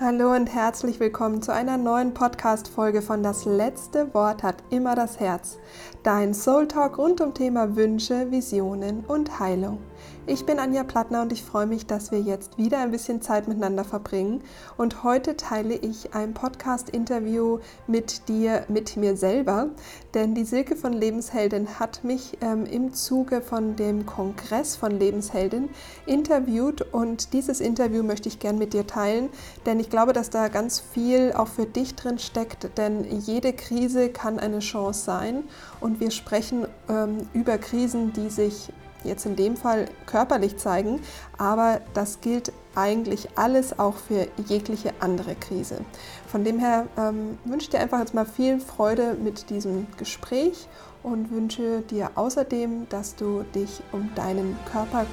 Hallo und herzlich willkommen zu einer neuen Podcast-Folge von Das letzte Wort hat immer das Herz. Dein Soul Talk rund um Thema Wünsche, Visionen und Heilung. Ich bin Anja Plattner und ich freue mich, dass wir jetzt wieder ein bisschen Zeit miteinander verbringen. Und heute teile ich ein Podcast-Interview mit dir, mit mir selber. Denn die Silke von Lebensheldin hat mich ähm, im Zuge von dem Kongress von Lebensheldin interviewt. Und dieses Interview möchte ich gern mit dir teilen, denn ich glaube, dass da ganz viel auch für dich drin steckt. Denn jede Krise kann eine Chance sein. Und wir sprechen ähm, über Krisen, die sich jetzt in dem Fall körperlich zeigen, aber das gilt eigentlich alles auch für jegliche andere Krise. Von dem her ähm, wünsche ich dir einfach jetzt mal viel Freude mit diesem Gespräch und wünsche dir außerdem, dass du dich um deinen Körper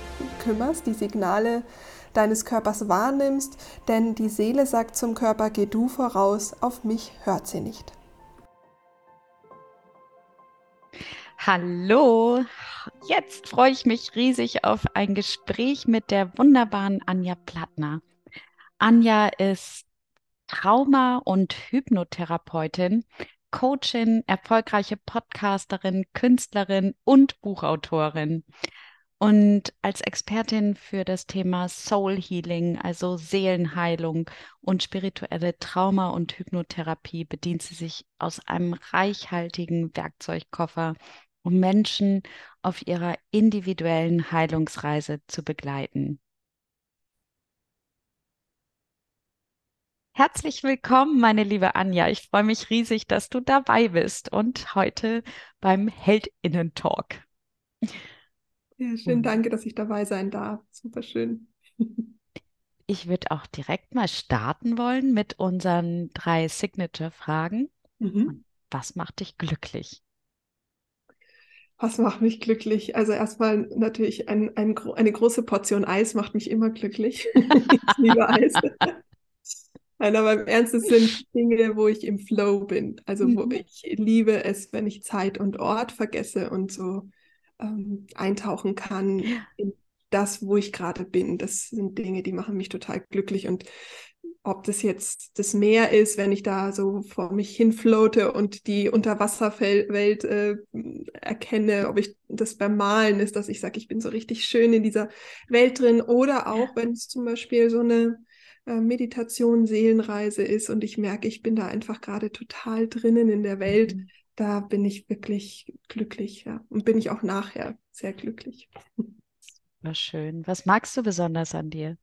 kümmerst, die Signale deines Körpers wahrnimmst, denn die Seele sagt zum Körper, geh du voraus, auf mich hört sie nicht. Hallo, jetzt freue ich mich riesig auf ein Gespräch mit der wunderbaren Anja Plattner. Anja ist Trauma- und Hypnotherapeutin, Coachin, erfolgreiche Podcasterin, Künstlerin und Buchautorin. Und als Expertin für das Thema Soul Healing, also Seelenheilung und spirituelle Trauma- und Hypnotherapie, bedient sie sich aus einem reichhaltigen Werkzeugkoffer um Menschen auf ihrer individuellen Heilungsreise zu begleiten. Herzlich willkommen, meine liebe Anja. Ich freue mich riesig, dass du dabei bist und heute beim Heldinnen-Talk. Ja, schön, danke, dass ich dabei sein darf. Super schön. Ich würde auch direkt mal starten wollen mit unseren drei Signature-Fragen. Mhm. Was macht dich glücklich? Was macht mich glücklich? Also erstmal natürlich ein, ein, eine große Portion Eis macht mich immer glücklich. ich liebe Eis. Nein, aber im Ernst, es sind Dinge, wo ich im Flow bin. Also wo mhm. ich liebe es, wenn ich Zeit und Ort vergesse und so ähm, eintauchen kann in das, wo ich gerade bin. Das sind Dinge, die machen mich total glücklich. Und ob das jetzt das Meer ist, wenn ich da so vor mich hinfloate und die Unterwasserwelt äh, erkenne, ob ich das beim Malen ist, dass ich sage, ich bin so richtig schön in dieser Welt drin, oder auch wenn es zum Beispiel so eine äh, Meditation, Seelenreise ist und ich merke, ich bin da einfach gerade total drinnen in der Welt. Mhm. Da bin ich wirklich glücklich, ja. Und bin ich auch nachher sehr glücklich. War schön. Was magst du besonders an dir?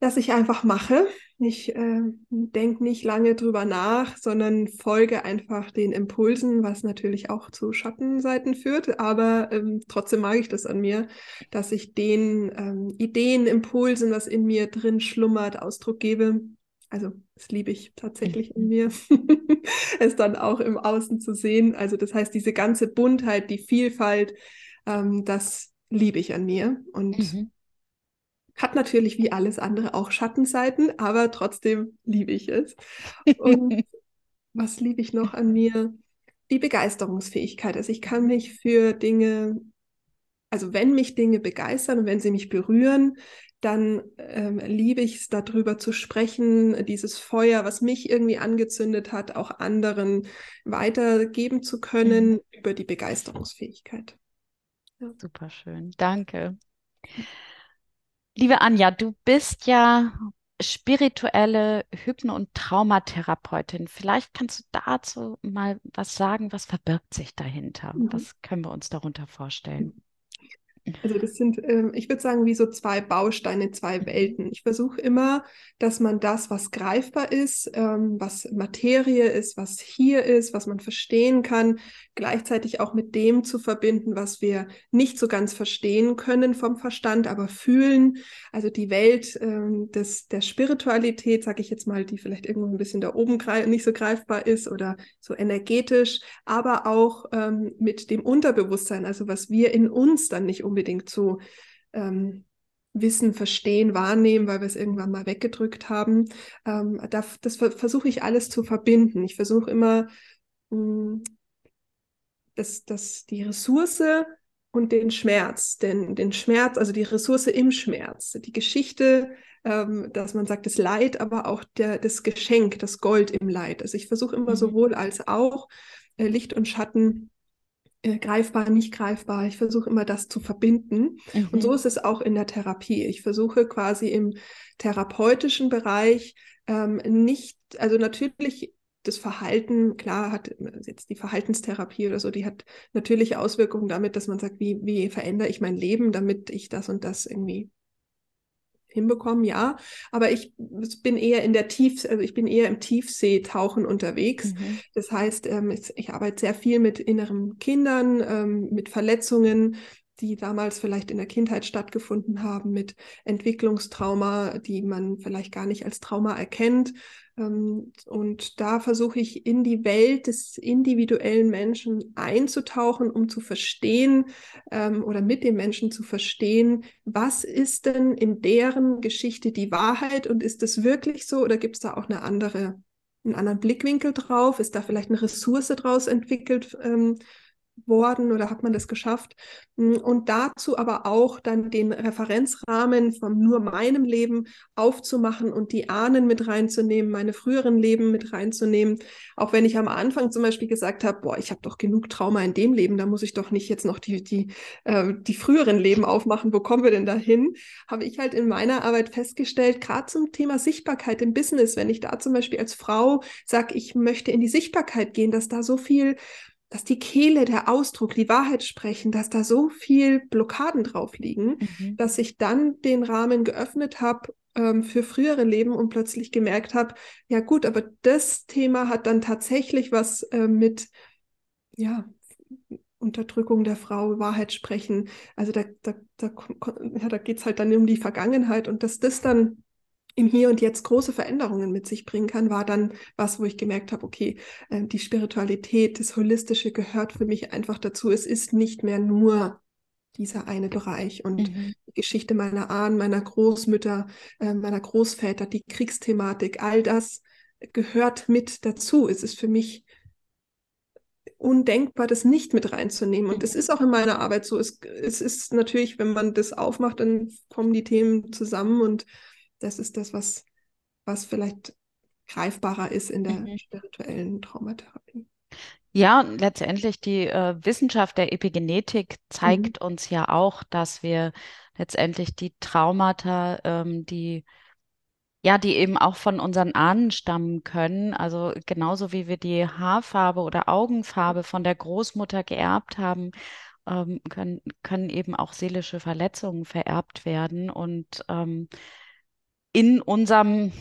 Dass ich einfach mache. Ich äh, denke nicht lange drüber nach, sondern folge einfach den Impulsen, was natürlich auch zu Schattenseiten führt. Aber ähm, trotzdem mag ich das an mir, dass ich den ähm, Ideen, Impulsen, was in mir drin schlummert, Ausdruck gebe. Also das liebe ich tatsächlich in mir, es dann auch im Außen zu sehen. Also das heißt, diese ganze Buntheit, die Vielfalt, ähm, das liebe ich an mir. Und mhm hat natürlich wie alles andere auch Schattenseiten, aber trotzdem liebe ich es. Und was liebe ich noch an mir? Die Begeisterungsfähigkeit. Also ich kann mich für Dinge, also wenn mich Dinge begeistern und wenn sie mich berühren, dann ähm, liebe ich es, darüber zu sprechen, dieses Feuer, was mich irgendwie angezündet hat, auch anderen weitergeben zu können mhm. über die Begeisterungsfähigkeit. Ja. Super schön, danke. Liebe Anja, du bist ja spirituelle Hypno- und Traumatherapeutin. Vielleicht kannst du dazu mal was sagen, was verbirgt sich dahinter? Mhm. Was können wir uns darunter vorstellen? Also das sind, ähm, ich würde sagen, wie so zwei Bausteine, zwei Welten. Ich versuche immer, dass man das, was greifbar ist, ähm, was Materie ist, was hier ist, was man verstehen kann, gleichzeitig auch mit dem zu verbinden, was wir nicht so ganz verstehen können vom Verstand, aber fühlen. Also die Welt ähm, des, der Spiritualität, sage ich jetzt mal, die vielleicht irgendwo ein bisschen da oben nicht so greifbar ist oder so energetisch, aber auch mit dem Unterbewusstsein, also was wir in uns dann nicht unbedingt unbedingt so ähm, wissen, verstehen, wahrnehmen, weil wir es irgendwann mal weggedrückt haben. Ähm, da, das versuche ich alles zu verbinden. Ich versuche immer, mh, hm, dass, dass die Ressource und den Schmerz, den, den Schmerz, also die Ressource im Schmerz, die Geschichte ähm, dass man sagt, das Leid, aber auch der, das Geschenk, das Gold im Leid. Also ich versuche immer mhm. sowohl als auch äh, Licht und Schatten äh, greifbar, nicht greifbar. Ich versuche immer das zu verbinden. Mhm. Und so ist es auch in der Therapie. Ich versuche quasi im therapeutischen Bereich ähm, nicht, also natürlich das Verhalten, klar hat jetzt die Verhaltenstherapie oder so, die hat natürliche Auswirkungen damit, dass man sagt, wie, wie verändere ich mein Leben, damit ich das und das irgendwie hinbekommen, ja. Aber ich bin eher in der Tief, also ich bin eher im Tiefseetauchen unterwegs. Mhm. Das heißt, ähm, ich, ich, arbeite sehr viel mit inneren Kindern, ähm, mit Verletzungen, die damals vielleicht in der Kindheit stattgefunden haben, mit Entwicklungstrauma, die man vielleicht gar nicht als Trauma erkennt. Ähm, und da versuche ich in die Welt des individuellen Menschen einzutauchen, um zu verstehen ähm, oder mit den Menschen zu verstehen, was ist denn in deren Geschichte die Wahrheit und ist es wirklich so oder gibt es da auch eine andere, einen anderen Blickwinkel drauf? Ist da vielleicht eine Ressource draus entwickelt? Worden oder hat man das geschafft? Hm, und dazu aber auch dann den Referenzrahmen von nur meinem Leben aufzumachen und die Ahnen mit reinzunehmen, meine früheren Leben mit reinzunehmen. Auch wenn ich am Anfang zum Beispiel gesagt habe, boah, ich habe doch genug Trauma in dem Leben, da muss ich doch nicht jetzt noch die, die, äh, die früheren Leben aufmachen, wo kommen wir denn dahin? Habe ich halt in meiner Arbeit festgestellt, gerade zum Thema Sichtbarkeit im Business, wenn ich da zum Beispiel als Frau sage, ich möchte in die Sichtbarkeit gehen, dass da so viel dass die Kehle, der Ausdruck, die Wahrheit sprechen, dass da so viel Blockaden drauf liegen, mhm. dass ich dann den Rahmen geöffnet habe ähm, für frühere Leben und plötzlich gemerkt habe, ja gut, aber das Thema hat dann tatsächlich was äh, mit, ja, Unterdrückung der Frau, Wahrheit sprechen. Also da, da, da, ja, da geht es halt dann um die Vergangenheit und dass das dann im Hier und Jetzt große Veränderungen mit sich bringen kann, war dann was, wo ich gemerkt habe, okay, äh, die Spiritualität, das Holistische gehört für mich einfach dazu. Es ist nicht mehr nur dieser eine Bereich und mhm. die Geschichte meiner Ahnen, meiner Großmütter, äh, meiner Großväter, die Kriegsthematik, all das gehört mit dazu. Es ist für mich undenkbar, das nicht mit reinzunehmen. Und es ist auch in meiner Arbeit so. Es, es ist natürlich, wenn man das aufmacht, dann kommen die Themen zusammen und das ist das, was, was vielleicht greifbarer ist in der mhm. spirituellen Traumatherapie. Ja, letztendlich die äh, Wissenschaft der Epigenetik zeigt mhm. uns ja auch, dass wir letztendlich die Traumata, ähm, die ja, die eben auch von unseren Ahnen stammen können. Also genauso wie wir die Haarfarbe oder Augenfarbe von der Großmutter geerbt haben, ähm, können, können eben auch seelische Verletzungen vererbt werden. Und ähm, in unserem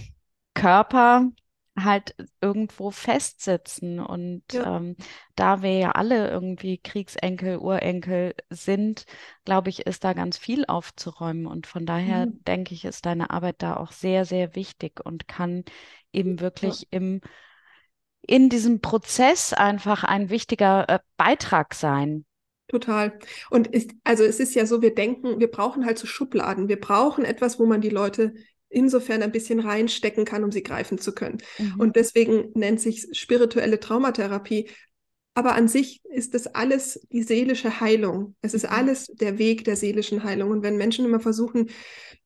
Körper halt irgendwo festsitzen. Und ja. ähm, da wir ja alle irgendwie Kriegsenkel, Urenkel sind, glaube ich, ist da ganz viel aufzuräumen. Und von daher mhm. denke ich, ist deine Arbeit da auch sehr, sehr wichtig und kann eben wirklich ja. im in diesem Prozess einfach ein wichtiger äh, Beitrag sein. Total. Und ist, also es ist ja so, wir denken, wir brauchen halt so Schubladen. Wir brauchen etwas, wo man die Leute insofern ein bisschen reinstecken kann, um sie greifen zu können. Mhm. Und deswegen nennt sich spirituelle Traumatherapie. Aber an sich ist das alles die seelische Heilung. Es ist mhm. alles der Weg der seelischen Heilung. Und wenn Menschen immer versuchen,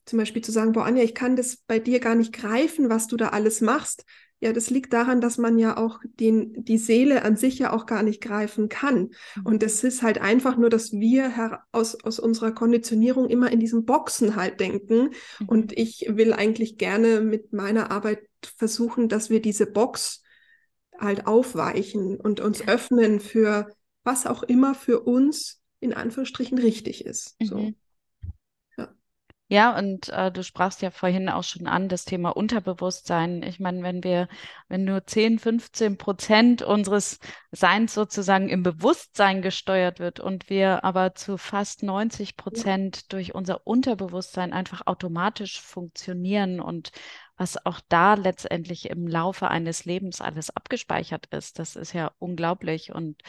zum Beispiel zu sagen, boah, Anja, ich kann das bei dir gar nicht greifen, was du da alles machst, ja, das liegt daran, dass man ja auch den, die Seele an sich ja auch gar nicht greifen kann. Mhm. Und es ist halt einfach nur, dass wir aus, aus unserer Konditionierung immer in diesen Boxen halt denken. Mhm. Und ich will eigentlich gerne mit meiner Arbeit versuchen, dass wir diese Box halt aufweichen und uns öffnen für was auch immer für uns in Anführungsstrichen richtig ist. Mhm. So. Ja, und äh, du sprachst ja vorhin auch schon an, das Thema Unterbewusstsein. Ich meine, wenn wir, wenn nur 10, 15 Prozent unseres Seins sozusagen im Bewusstsein gesteuert wird und wir aber zu fast 90 Prozent ja. durch unser Unterbewusstsein einfach automatisch funktionieren und was auch da letztendlich im Laufe eines Lebens alles abgespeichert ist, das ist ja unglaublich. Und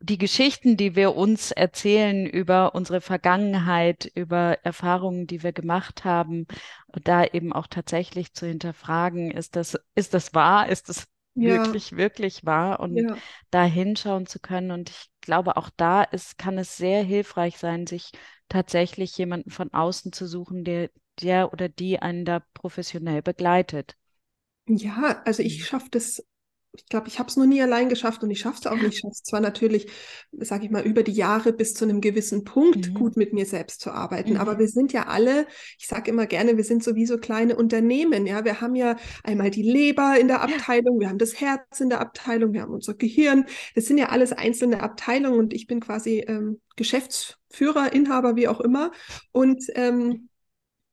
die Geschichten, die wir uns erzählen über unsere Vergangenheit, über Erfahrungen, die wir gemacht haben, da eben auch tatsächlich zu hinterfragen, ist das, ist das wahr? Ist das ja. wirklich, wirklich wahr? Und ja. da hinschauen zu können. Und ich glaube, auch da ist, kann es sehr hilfreich sein, sich tatsächlich jemanden von außen zu suchen, der der oder die einen da professionell begleitet. Ja, also ich mhm. schaffe das ich glaube, ich habe es noch nie allein geschafft und ich schaffe es auch nicht. Ich schaffe es zwar natürlich, sage ich mal, über die Jahre bis zu einem gewissen Punkt mhm. gut mit mir selbst zu arbeiten, mhm. aber wir sind ja alle, ich sage immer gerne, wir sind sowieso kleine Unternehmen. Ja, wir haben ja einmal die Leber in der Abteilung, wir haben das Herz in der Abteilung, wir haben unser Gehirn. Das sind ja alles einzelne Abteilungen und ich bin quasi ähm, Geschäftsführer, Inhaber, wie auch immer. Und ähm,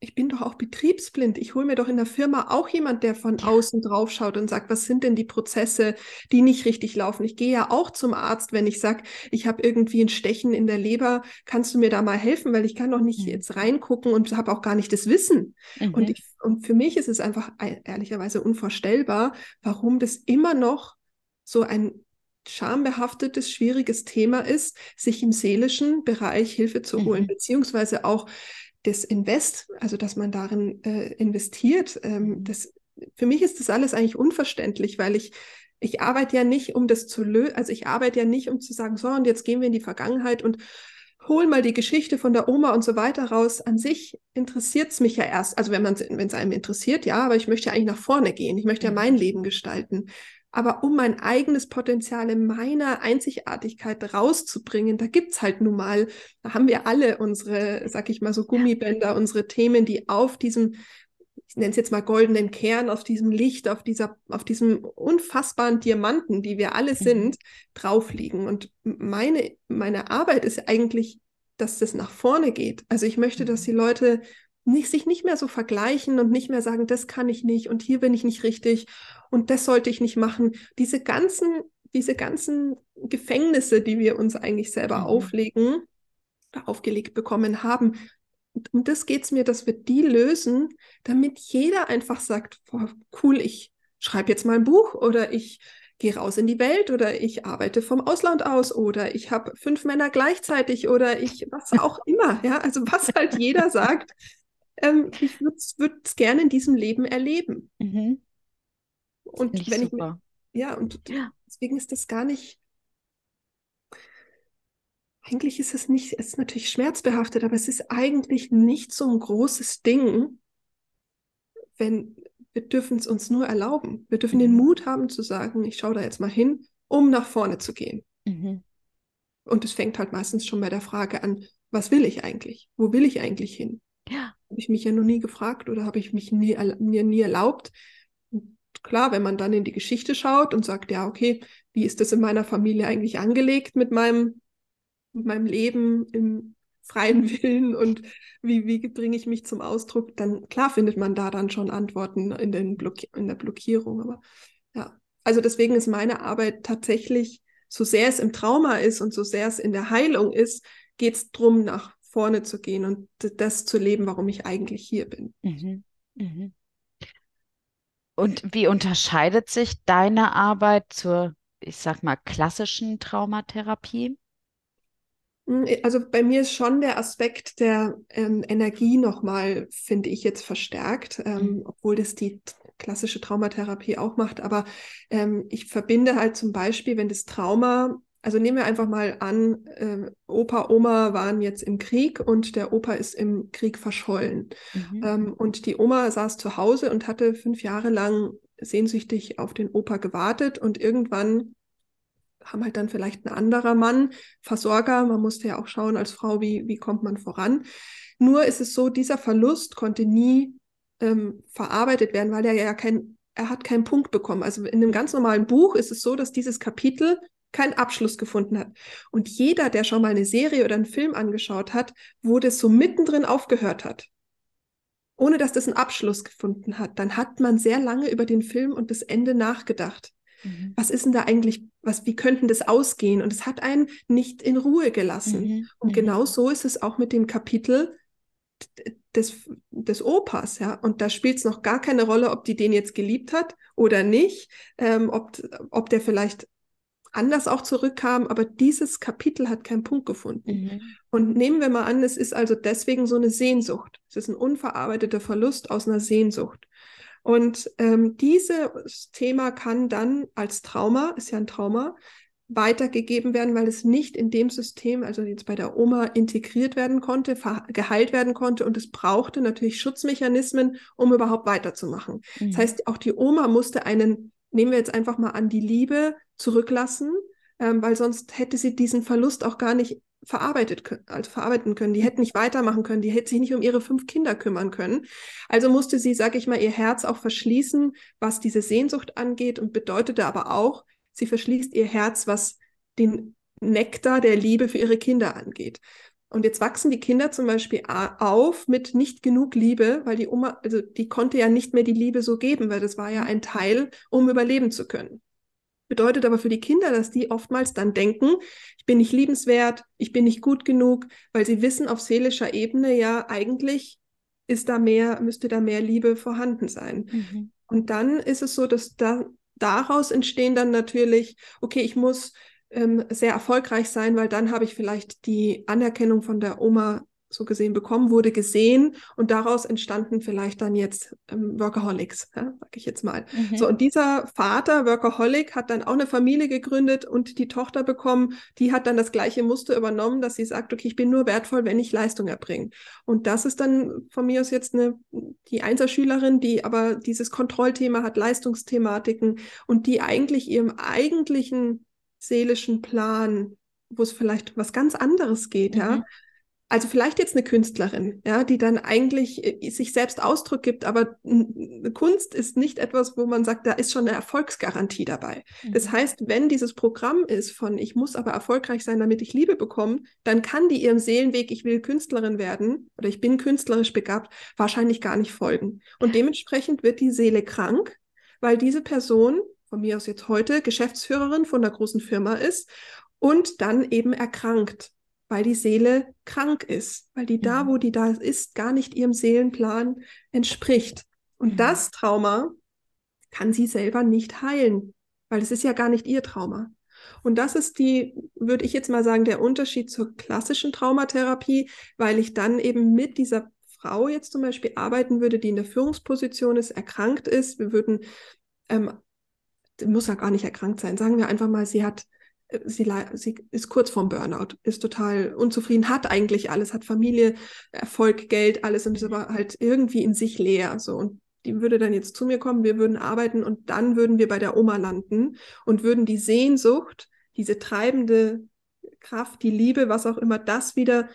ich bin doch auch betriebsblind. Ich hole mir doch in der Firma auch jemand, der von außen drauf schaut und sagt, was sind denn die Prozesse, die nicht richtig laufen. Ich gehe ja auch zum Arzt, wenn ich sage, ich habe irgendwie ein Stechen in der Leber, kannst du mir da mal helfen, weil ich kann doch nicht mhm. jetzt reingucken und habe auch gar nicht das Wissen. Mhm. Und, ich, und für mich ist es einfach ehrlicherweise unvorstellbar, warum das immer noch so ein schambehaftetes, schwieriges Thema ist, sich im seelischen Bereich Hilfe zu holen, mhm. beziehungsweise auch das Invest, also dass man darin äh, investiert, ähm, mhm. das, für mich ist das alles eigentlich unverständlich, weil ich, ich arbeite ja nicht, um das zu lösen, also ich arbeite ja nicht, um zu sagen, so, und jetzt gehen wir in die Vergangenheit und holen mal die Geschichte von der Oma und so weiter raus. An sich interessiert es mich ja erst, also wenn man wenn es einem interessiert, ja, aber ich möchte ja eigentlich nach vorne gehen. Ich möchte ja mhm. mein Leben gestalten. Aber um mein eigenes Potenzial in meiner Einzigartigkeit rauszubringen, da gibt's halt nun mal, da haben wir alle unsere, sag ich mal so, Gummibänder, unsere Themen, die auf diesem, ich nenne es jetzt mal goldenen Kern, auf diesem Licht, auf dieser, auf diesem unfassbaren Diamanten, die wir alle mhm. sind, drauf liegen. Und meine, meine Arbeit ist eigentlich, dass das nach vorne geht. Also ich möchte, dass die mhm. Leute nicht, sich nicht mehr so vergleichen und nicht mehr sagen, das kann ich nicht und hier bin ich nicht richtig und das sollte ich nicht machen. Diese ganzen, diese ganzen Gefängnisse, die wir uns eigentlich selber mhm. auflegen, aufgelegt bekommen haben. Und um das geht es mir, dass wir die lösen, damit jeder einfach sagt, boah, cool, ich schreibe jetzt mal ein Buch oder ich gehe raus in die Welt oder ich arbeite vom Ausland aus oder ich habe fünf Männer gleichzeitig oder ich was auch immer, ja, also was halt jeder sagt, ähm, ich würde es gerne in diesem Leben erleben. Mhm. Und Nicht wenn super. ich ja, und ja. deswegen ist das gar nicht. Eigentlich ist es nicht, es ist natürlich schmerzbehaftet, aber es ist eigentlich nicht so ein großes Ding, wenn wir dürfen es uns nur erlauben. Wir dürfen mhm. den Mut haben zu sagen, ich schaue da jetzt mal hin, um nach vorne zu gehen. Mhm. Und es fängt halt meistens schon bei der Frage an, was will ich eigentlich? Wo will ich eigentlich hin? Ja. Habe ich mich ja noch nie gefragt oder habe ich mich nie, mir nie erlaubt, klar, wenn man dann in die Geschichte schaut und sagt, ja, okay, wie ist das in meiner Familie eigentlich angelegt mit meinem, mit meinem Leben im freien Willen und wie, wie bringe ich mich zum Ausdruck, dann klar findet man da dann schon Antworten in, den Blocki in der Blockierung. Aber ja, also deswegen ist meine Arbeit tatsächlich, so sehr es im Trauma ist und so sehr es in der Heilung ist, geht es darum, nach vorne zu gehen und das zu leben, warum ich eigentlich hier bin. Mhm. Mhm. Und wie unterscheidet sich deine Arbeit zur, ich sag mal, klassischen Traumatherapie? Hm, also bei mir ist schon der Aspekt der ähm, Energie nochmal, finde ich jetzt verstärkt, ähm, mhm. obwohl das die klassische Traumatherapie auch macht. Aber ähm, ich verbinde halt zum Beispiel, wenn das Trauma also nehmen wir einfach mal an, äh, Opa, Oma waren jetzt im Krieg und der Opa ist im Krieg verschollen. Mhm. Ähm, und die Oma saß zu Hause und hatte fünf Jahre lang sehnsüchtig auf den Opa gewartet und irgendwann haben halt dann vielleicht ein anderer Mann, Versorger, man musste ja auch schauen als Frau, wie, wie kommt man voran. Nur ist es so, dieser Verlust konnte nie ähm, verarbeitet werden, weil er ja kein, er hat keinen Punkt bekommen. Also in einem ganz normalen Buch ist es so, dass dieses Kapitel keinen Abschluss gefunden hat. Und jeder, der schon mal eine Serie oder einen Film angeschaut hat, wo das so mittendrin aufgehört hat, ohne dass das einen Abschluss gefunden hat, dann hat man sehr lange über den Film und das Ende nachgedacht. Mhm. Was ist denn da eigentlich, was, wie könnten das ausgehen? Und es hat einen nicht in Ruhe gelassen. Mhm. Und mhm. genau so ist es auch mit dem Kapitel des, des Opas, ja. Und da spielt es noch gar keine Rolle, ob die den jetzt geliebt hat oder nicht, ähm, ob, ob der vielleicht anders auch zurückkam, aber dieses Kapitel hat keinen Punkt gefunden. Mhm. Und nehmen wir mal an, es ist also deswegen so eine Sehnsucht. Es ist ein unverarbeiteter Verlust aus einer Sehnsucht. Und ähm, dieses Thema kann dann als Trauma, ist ja ein Trauma, weitergegeben werden, weil es nicht in dem System, also jetzt bei der Oma, integriert werden konnte, geheilt werden konnte und es brauchte natürlich Schutzmechanismen, um überhaupt weiterzumachen. Mhm. Das heißt, auch die Oma musste einen, nehmen wir jetzt einfach mal an, die Liebe zurücklassen, ähm, weil sonst hätte sie diesen Verlust auch gar nicht verarbeitet also verarbeiten können. Die hätten nicht weitermachen können, die hätte sich nicht um ihre fünf Kinder kümmern können. Also musste sie, sag ich mal, ihr Herz auch verschließen, was diese Sehnsucht angeht und bedeutete aber auch, Sie verschließt ihr Herz, was den Nektar der Liebe für ihre Kinder angeht. Und jetzt wachsen die Kinder zum Beispiel auf mit nicht genug Liebe, weil die Oma, also die konnte ja nicht mehr die Liebe so geben, weil das war ja ein Teil, um überleben zu können. Bedeutet aber für die Kinder, dass die oftmals dann denken, ich bin nicht liebenswert, ich bin nicht gut genug, weil sie wissen auf seelischer Ebene ja eigentlich ist da mehr, müsste da mehr Liebe vorhanden sein. Mhm. Und dann ist es so, dass da daraus entstehen dann natürlich, okay, ich muss ähm, sehr erfolgreich sein, weil dann habe ich vielleicht die Anerkennung von der Oma so gesehen bekommen, wurde gesehen und daraus entstanden vielleicht dann jetzt ähm, Workaholics, ja, sag ich jetzt mal. Mhm. So, und dieser Vater, Workaholic, hat dann auch eine Familie gegründet und die Tochter bekommen, die hat dann das gleiche Muster übernommen, dass sie sagt, okay, ich bin nur wertvoll, wenn ich Leistung erbringe. Und das ist dann von mir aus jetzt eine, die Einzelschülerin, die aber dieses Kontrollthema hat, Leistungsthematiken und die eigentlich ihrem eigentlichen seelischen Plan wo es vielleicht was ganz anderes geht, mhm. ja, also vielleicht jetzt eine Künstlerin, ja, die dann eigentlich äh, sich selbst Ausdruck gibt, aber Kunst ist nicht etwas, wo man sagt, da ist schon eine Erfolgsgarantie dabei. Mhm. Das heißt, wenn dieses Programm ist von ich muss aber erfolgreich sein, damit ich Liebe bekomme, dann kann die ihrem Seelenweg, ich will Künstlerin werden oder ich bin künstlerisch begabt, wahrscheinlich gar nicht folgen. Und dementsprechend wird die Seele krank, weil diese Person, von mir aus jetzt heute, Geschäftsführerin von einer großen Firma ist und dann eben erkrankt weil die Seele krank ist, weil die da, mhm. wo die da ist, gar nicht ihrem Seelenplan entspricht. Und mhm. das Trauma kann sie selber nicht heilen, weil es ist ja gar nicht ihr Trauma. Und das ist die, würde ich jetzt mal sagen, der Unterschied zur klassischen Traumatherapie, weil ich dann eben mit dieser Frau jetzt zum Beispiel arbeiten würde, die in der Führungsposition ist, erkrankt ist. Wir würden, ähm, muss ja gar nicht erkrankt sein, sagen wir einfach mal, sie hat sie, sie ist kurz vorm Burnout, ist total unzufrieden, hat eigentlich alles, hat Familie, Erfolg, Geld, alles und ist aber halt irgendwie in sich leer. So. Und die würde dann jetzt zu mir kommen, wir würden arbeiten und dann würden wir bei der Oma landen und würden die Sehnsucht, diese treibende Kraft, die Liebe, was auch immer, das wieder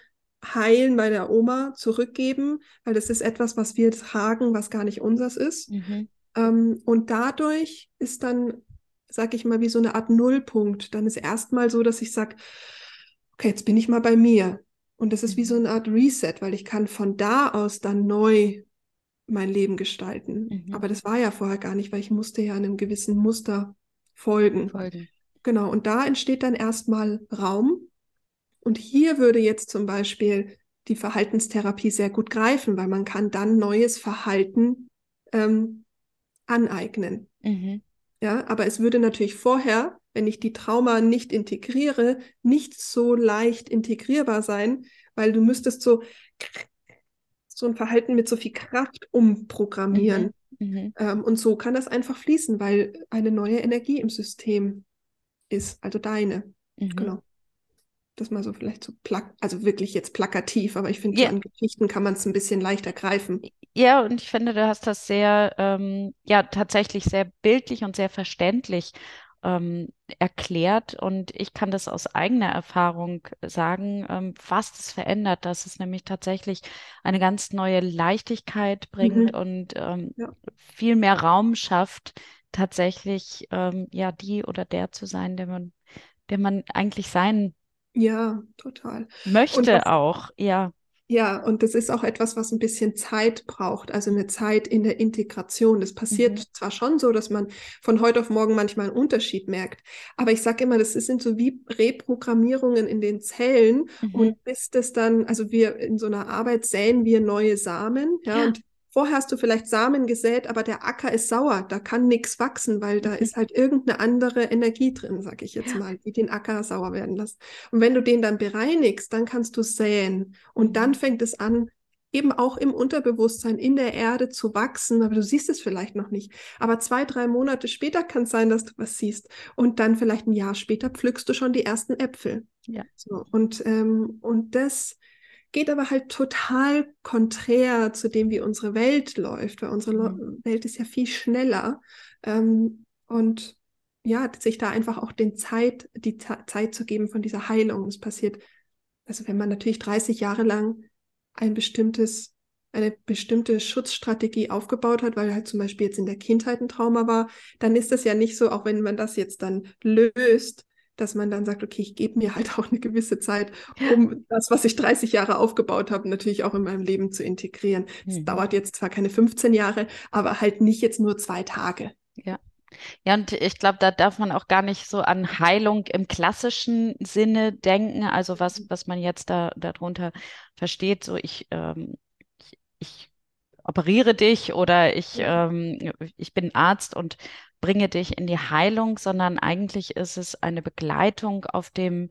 heilen bei der Oma, zurückgeben, weil das ist etwas, was wir tragen, was gar nicht unseres ist. Mhm. Ähm, und dadurch ist dann sag ich mal, wie so eine Art Nullpunkt. Dann ist erstmal so, dass ich sage, okay, jetzt bin ich mal bei mir. Und das ist wie so mhm. eine Art Reset, weil ich kann von da aus dann neu mein Leben gestalten. Mhm. Aber das war ja vorher gar nicht, weil ich musste ja einem gewissen Muster folgen. folgen. Genau, und da entsteht dann erstmal Raum. Und hier würde jetzt zum Beispiel die Verhaltenstherapie sehr gut greifen, weil man kann dann neues Verhalten ähm, aneignen. Mhm. Ja, aber es würde natürlich vorher, wenn ich die Trauma nicht integriere, nicht so leicht integrierbar sein, weil du müsstest so, so ein Verhalten mit so viel Kraft umprogrammieren. Mhm. Mhm. Ähm, und so kann das einfach fließen, weil eine neue Energie im System ist, also deine. Mhm. Genau das mal so vielleicht so plak also wirklich jetzt plakativ, aber ich finde, ja. so an Geschichten kann man es ein bisschen leichter greifen. Ja, und ich finde, du hast das sehr, ähm, ja, tatsächlich sehr bildlich und sehr verständlich ähm, erklärt. Und ich kann das aus eigener Erfahrung sagen, ähm, was das verändert, dass es nämlich tatsächlich eine ganz neue Leichtigkeit bringt mhm. und ähm, ja. viel mehr Raum schafft, tatsächlich ähm, ja die oder der zu sein, der man, der man eigentlich sein ja, total. Möchte was, auch, ja. Ja, und das ist auch etwas, was ein bisschen Zeit braucht, also eine Zeit in der Integration. Das passiert mhm. zwar schon so, dass man von heute auf morgen manchmal einen Unterschied merkt, aber ich sage immer, das sind so wie Reprogrammierungen in den Zellen mhm. und bis das dann, also wir in so einer Arbeit säen wir neue Samen, ja, ja. und Vorher hast du vielleicht Samen gesät, aber der Acker ist sauer, da kann nichts wachsen, weil da mhm. ist halt irgendeine andere Energie drin, sag ich jetzt mal, die den Acker sauer werden lässt. Und wenn du den dann bereinigst, dann kannst du säen und dann mhm. fängt es an, eben auch im Unterbewusstsein, in der Erde zu wachsen, aber du siehst es vielleicht noch nicht. Aber zwei, drei Monate später kann es sein, dass du was siehst. Und dann vielleicht ein Jahr später pflückst du schon die ersten Äpfel. Ja. So, und, ähm, und das geht aber halt total konträr zu dem, wie unsere Welt läuft, weil unsere mhm. Welt ist ja viel schneller. Ähm, und ja, sich da einfach auch den Zeit, die Zeit zu geben von dieser Heilung. Es passiert, also wenn man natürlich 30 Jahre lang ein bestimmtes, eine bestimmte Schutzstrategie aufgebaut hat, weil halt zum Beispiel jetzt in der Kindheit ein Trauma war, dann ist das ja nicht so, auch wenn man das jetzt dann löst, dass man dann sagt, okay, ich gebe mir halt auch eine gewisse Zeit, um das, was ich 30 Jahre aufgebaut habe, natürlich auch in meinem Leben zu integrieren. Es mhm. dauert jetzt zwar keine 15 Jahre, aber halt nicht jetzt nur zwei Tage. Ja. Ja, und ich glaube, da darf man auch gar nicht so an Heilung im klassischen Sinne denken, also was, was man jetzt da darunter versteht, so ich, ähm, ich, ich operiere dich oder ich, ähm, ich bin Arzt und bringe dich in die Heilung, sondern eigentlich ist es eine Begleitung auf dem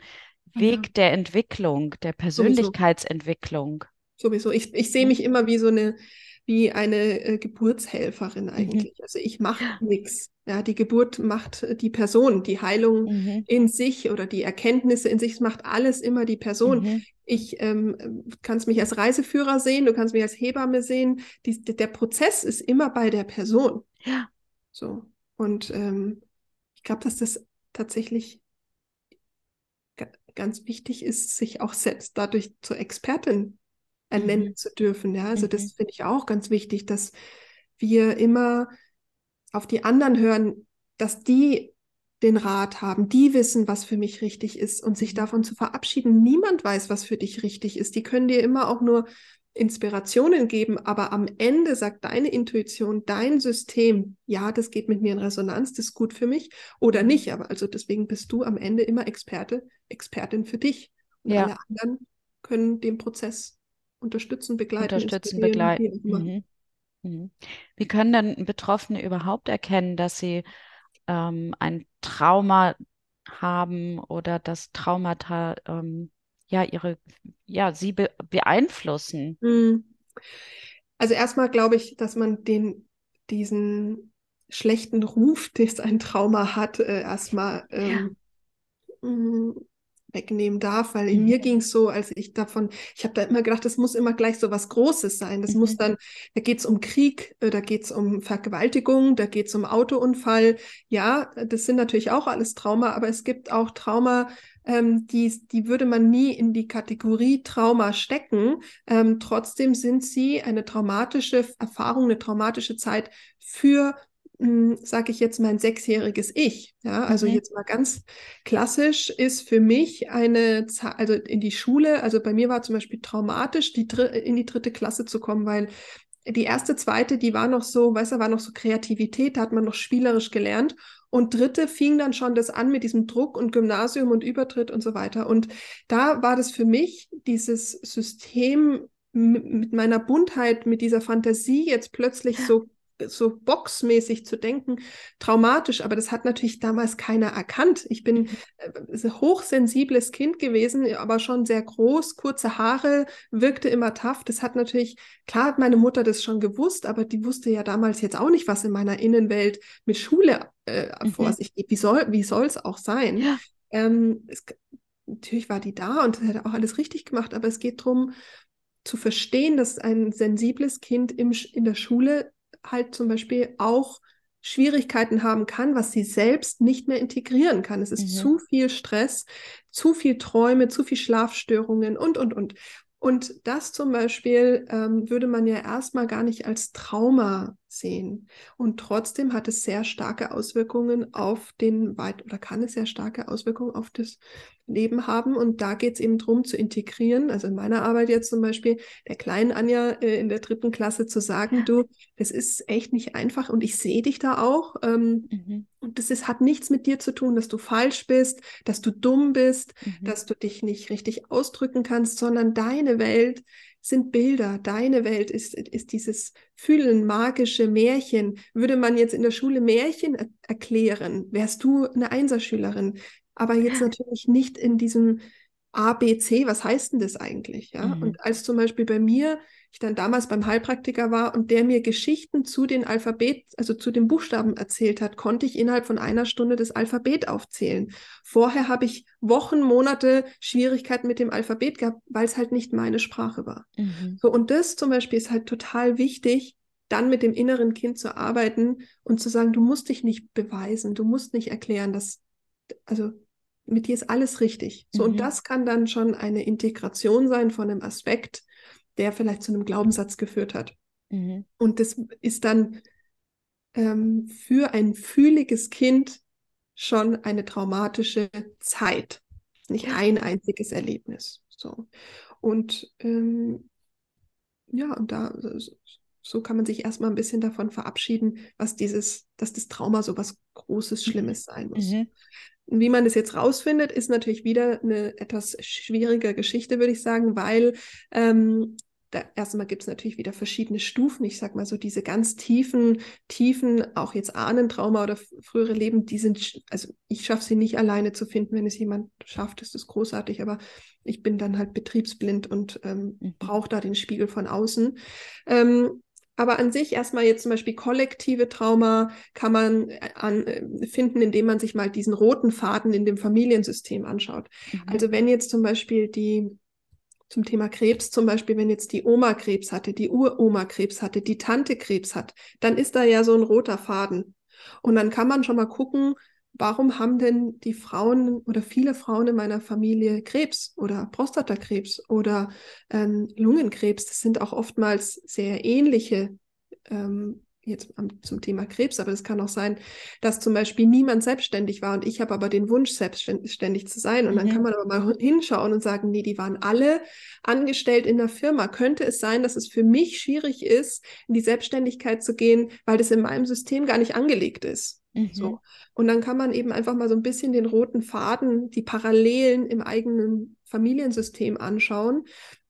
Weg ja. der Entwicklung, der Persönlichkeitsentwicklung. Sowieso. Ich, ich sehe mich immer wie so eine wie eine äh, Geburtshelferin mhm. eigentlich. Mhm. Also ich mache nichts. Ja, die Geburt macht äh, die Person, die Heilung mhm. in sich oder die Erkenntnisse in sich, macht alles immer die Person. Mhm. Ich ähm, kannst mich als Reiseführer sehen, du kannst mich als Hebamme sehen. Die, der Prozess ist immer bei der Person. Ja. So. Und ähm, ich glaube, dass das tatsächlich ganz wichtig ist, sich auch selbst dadurch zur Expertin ernennen mhm. zu dürfen. Ja, also mhm. das finde ich auch ganz wichtig, dass wir immer auf die anderen hören, dass die den Rat haben, die wissen, was für mich richtig ist und sich mhm. davon zu verabschieden. Niemand weiß, was für dich richtig ist. Die können dir immer auch nur Inspirationen geben, aber am Ende sagt deine Intuition, dein System, ja, das geht mit mir in Resonanz, das ist gut für mich oder mhm. nicht. Aber also deswegen bist du am Ende immer Experte, Expertin für dich. Und ja. alle anderen können den Prozess unterstützen, begleiten. Unterstützen, begleiten. Mhm. Mhm. Wie können denn Betroffene überhaupt erkennen, dass sie ähm, ein Trauma haben oder dass Traumata ähm, ja ihre, ja, sie be beeinflussen? Mhm. Also erstmal glaube ich, dass man den, diesen schlechten Ruf, den ein Trauma hat, äh, erstmal ähm, ja. Mm, wegnehmen darf, weil in mhm. mir ging es so, als ich davon, ich habe da immer gedacht, das muss immer gleich so was Großes sein. Das mhm. muss dann, da geht es um Krieg, äh, da geht es um Vergewaltigung, da geht es um Autounfall. Ja, das sind natürlich auch alles Trauma, aber es gibt auch Trauma, ähm, die, die würde man nie in die Kategorie Trauma stecken. Ähm, trotzdem sind sie eine traumatische Erfahrung, eine traumatische Zeit für hm, sage ich jetzt mein sechsjähriges Ich. Ja, also okay. jetzt mal ganz klassisch ist für mich eine, also in die Schule, also bei mir war zum Beispiel traumatisch, die in die dritte Klasse zu kommen, weil die erste, zweite, die war noch so, weißt du, war noch so Kreativität, da hat man noch spielerisch gelernt. Und dritte fing dann schon das an mit diesem Druck und Gymnasium und Übertritt und so weiter. Und da war das für mich dieses System mit meiner Buntheit, mit dieser Fantasie jetzt plötzlich so so boxmäßig zu denken, traumatisch, aber das hat natürlich damals keiner erkannt. Ich bin ein äh, hochsensibles Kind gewesen, aber schon sehr groß, kurze Haare, wirkte immer tough. Das hat natürlich, klar hat meine Mutter das schon gewusst, aber die wusste ja damals jetzt auch nicht, was in meiner Innenwelt mit Schule äh, mhm. vor sich geht. Wie soll wie es auch sein? Ja. Ähm, es, natürlich war die da und hat auch alles richtig gemacht, aber es geht darum, zu verstehen, dass ein sensibles Kind im, in der Schule halt zum Beispiel auch Schwierigkeiten haben kann, was sie selbst nicht mehr integrieren kann. Es ist mhm. zu viel Stress, zu viel Träume, zu viel Schlafstörungen und, und, und. Und das zum Beispiel ähm, würde man ja erstmal gar nicht als Trauma sehen. Und trotzdem hat es sehr starke Auswirkungen auf den Weit oder kann es sehr starke Auswirkungen auf das Leben haben. Und da geht es eben darum zu integrieren, also in meiner Arbeit jetzt zum Beispiel, der kleinen Anja äh, in der dritten Klasse zu sagen, du, das ist echt nicht einfach und ich sehe dich da auch. Ähm, mhm. Und das ist, hat nichts mit dir zu tun, dass du falsch bist, dass du dumm bist, mhm. dass du dich nicht richtig ausdrücken kannst, sondern deine Welt sind Bilder. Deine Welt ist, ist dieses Fühlen, magische Märchen. Würde man jetzt in der Schule Märchen er erklären, wärst du eine Einserschülerin aber jetzt natürlich nicht in diesem A, B, C, was heißt denn das eigentlich? Ja? Mhm. Und als zum Beispiel bei mir, ich dann damals beim Heilpraktiker war und der mir Geschichten zu den Alphabet, also zu den Buchstaben erzählt hat, konnte ich innerhalb von einer Stunde das Alphabet aufzählen. Vorher habe ich Wochen, Monate Schwierigkeiten mit dem Alphabet gehabt, weil es halt nicht meine Sprache war. Mhm. So, und das zum Beispiel ist halt total wichtig, dann mit dem inneren Kind zu arbeiten und zu sagen, du musst dich nicht beweisen, du musst nicht erklären, dass, also mit dir ist alles richtig. So, Mhm. und das kann dann schon eine Integration sein von einem Aspekt, der vielleicht zu einem Glaubenssatz geführt hat. Mhm. Und das ist dann ähm, für ein fühliges Kind schon eine traumatische Zeit. Nicht ein einziges Erlebnis. So. Und ähm, ja, und da so- kann man sich erstmal ein bisschen davon verabschieden, was dieses, dass das Trauma so was Großes, Schlimmes sein muss. Mhm. Wie man das jetzt rausfindet, ist natürlich wieder eine etwas schwierige Geschichte, würde ich sagen, weil ähm, da erstmal gibt es natürlich wieder verschiedene Stufen. Ich sag mal so, diese ganz tiefen, tiefen, auch jetzt Ahnentrauma oder frühere Leben, die sind, also ich schaffe sie nicht alleine zu finden. Wenn es jemand schafft, ist es großartig, aber ich bin dann halt betriebsblind und ähm, Mhm. brauche da den Spiegel von außen. Ähm, aber an sich erstmal jetzt zum Beispiel kollektive Trauma kann man äh, an, äh, finden, indem man sich mal diesen roten Faden in dem Familiensystem anschaut. Mhm. Also wenn jetzt zum Beispiel die zum Thema Krebs, zum Beispiel, wenn jetzt die Oma Krebs hatte, die Uroma Krebs hatte, die Tante Krebs hat, dann ist da ja so ein roter Faden. Und dann kann man schon mal gucken, warum haben denn die Frauen oder viele Frauen in meiner Familie Krebs oder Prostatakrebs oder ähm, Lungenkrebs? Das sind auch oftmals sehr ähnliche ähm, jetzt zum Thema Krebs, aber es kann auch sein, dass zum Beispiel niemand selbstständig war und ich habe aber den Wunsch, selbstständig zu sein. Und dann Mhm. kann man aber mal hinschauen und sagen, nee, die waren alle angestellt in der Firma. Könnte es sein, dass es für mich schwierig ist, in die Selbstständigkeit zu gehen, weil das in meinem System gar nicht angelegt ist? Mhm. So. Und dann kann man eben einfach mal so ein bisschen den roten Faden, die Parallelen im eigenen Familiensystem anschauen.